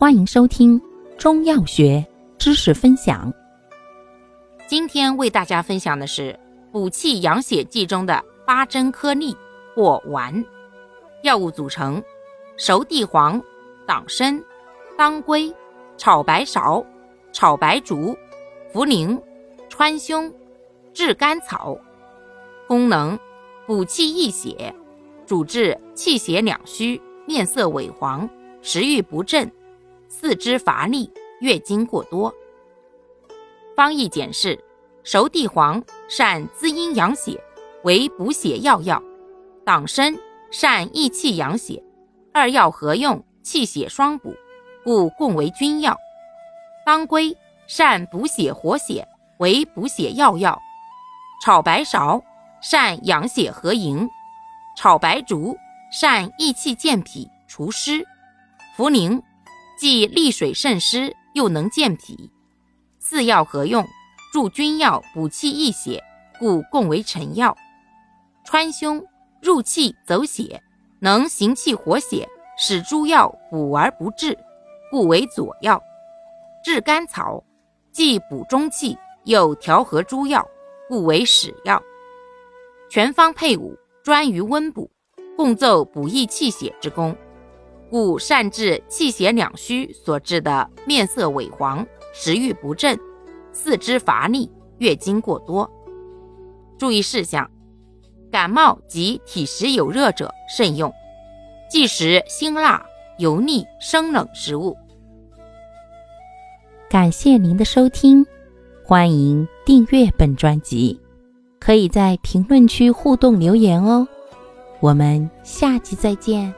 欢迎收听中药学知识分享。今天为大家分享的是补气养血剂中的八珍颗粒或丸。药物组成：熟地黄、党参、当归、炒白芍、炒白术、茯苓、川芎、炙甘草。功能：补气益血，主治气血两虚、面色萎黄、食欲不振。四肢乏力、月经过多。方义简释：熟地黄善滋阴养血，为补血要药；党参善益气养血，二药合用，气血双补，故共为君药。当归善补血活血，为补血要药；炒白芍善养血和营，炒白术善益气健脾除湿，茯苓。既利水渗湿，又能健脾，四药合用，助君药补气益血，故共为臣药。川芎入气走血，能行气活血，使诸药补而不滞，故为佐药。炙甘草既补中气，又调和诸药，故为使药。全方配伍，专于温补，共奏补益气血之功。故善治气血两虚所致的面色萎黄、食欲不振、四肢乏力、月经过多。注意事项：感冒及体实有热者慎用，忌食辛辣、油腻、生冷食物。感谢您的收听，欢迎订阅本专辑，可以在评论区互动留言哦。我们下期再见。